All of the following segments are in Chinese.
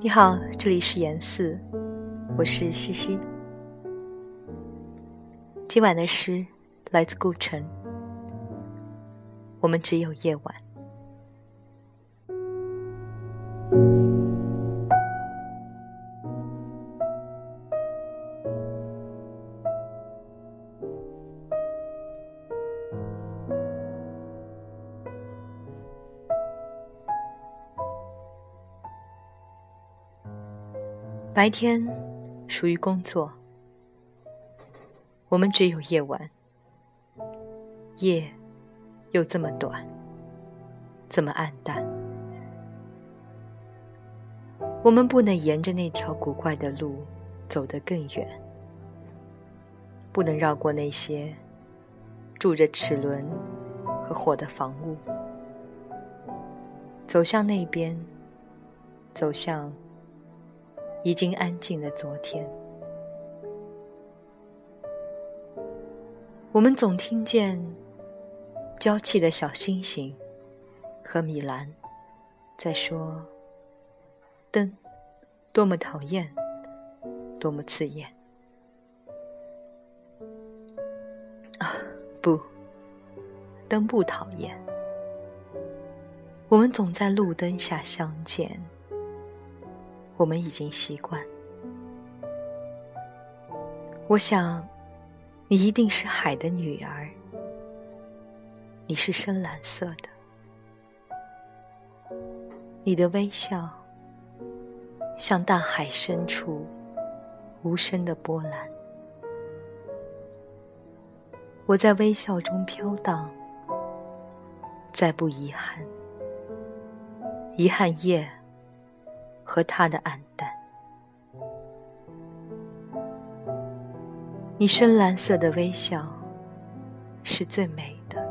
你好，这里是严四，我是西西。今晚的诗来自顾城，我们只有夜晚。白天属于工作，我们只有夜晚。夜又这么短，这么暗淡。我们不能沿着那条古怪的路走得更远，不能绕过那些住着齿轮和火的房屋，走向那边，走向。已经安静的昨天，我们总听见娇气的小星星和米兰在说：“灯多么讨厌，多么刺眼。”啊，不，灯不讨厌。我们总在路灯下相见。我们已经习惯。我想，你一定是海的女儿。你是深蓝色的，你的微笑像大海深处无声的波澜。我在微笑中飘荡，再不遗憾，遗憾夜。和他的暗淡，你深蓝色的微笑是最美的，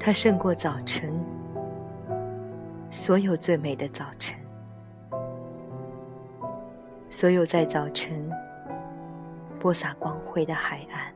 它胜过早晨所有最美的早晨，所有在早晨播撒光辉的海岸。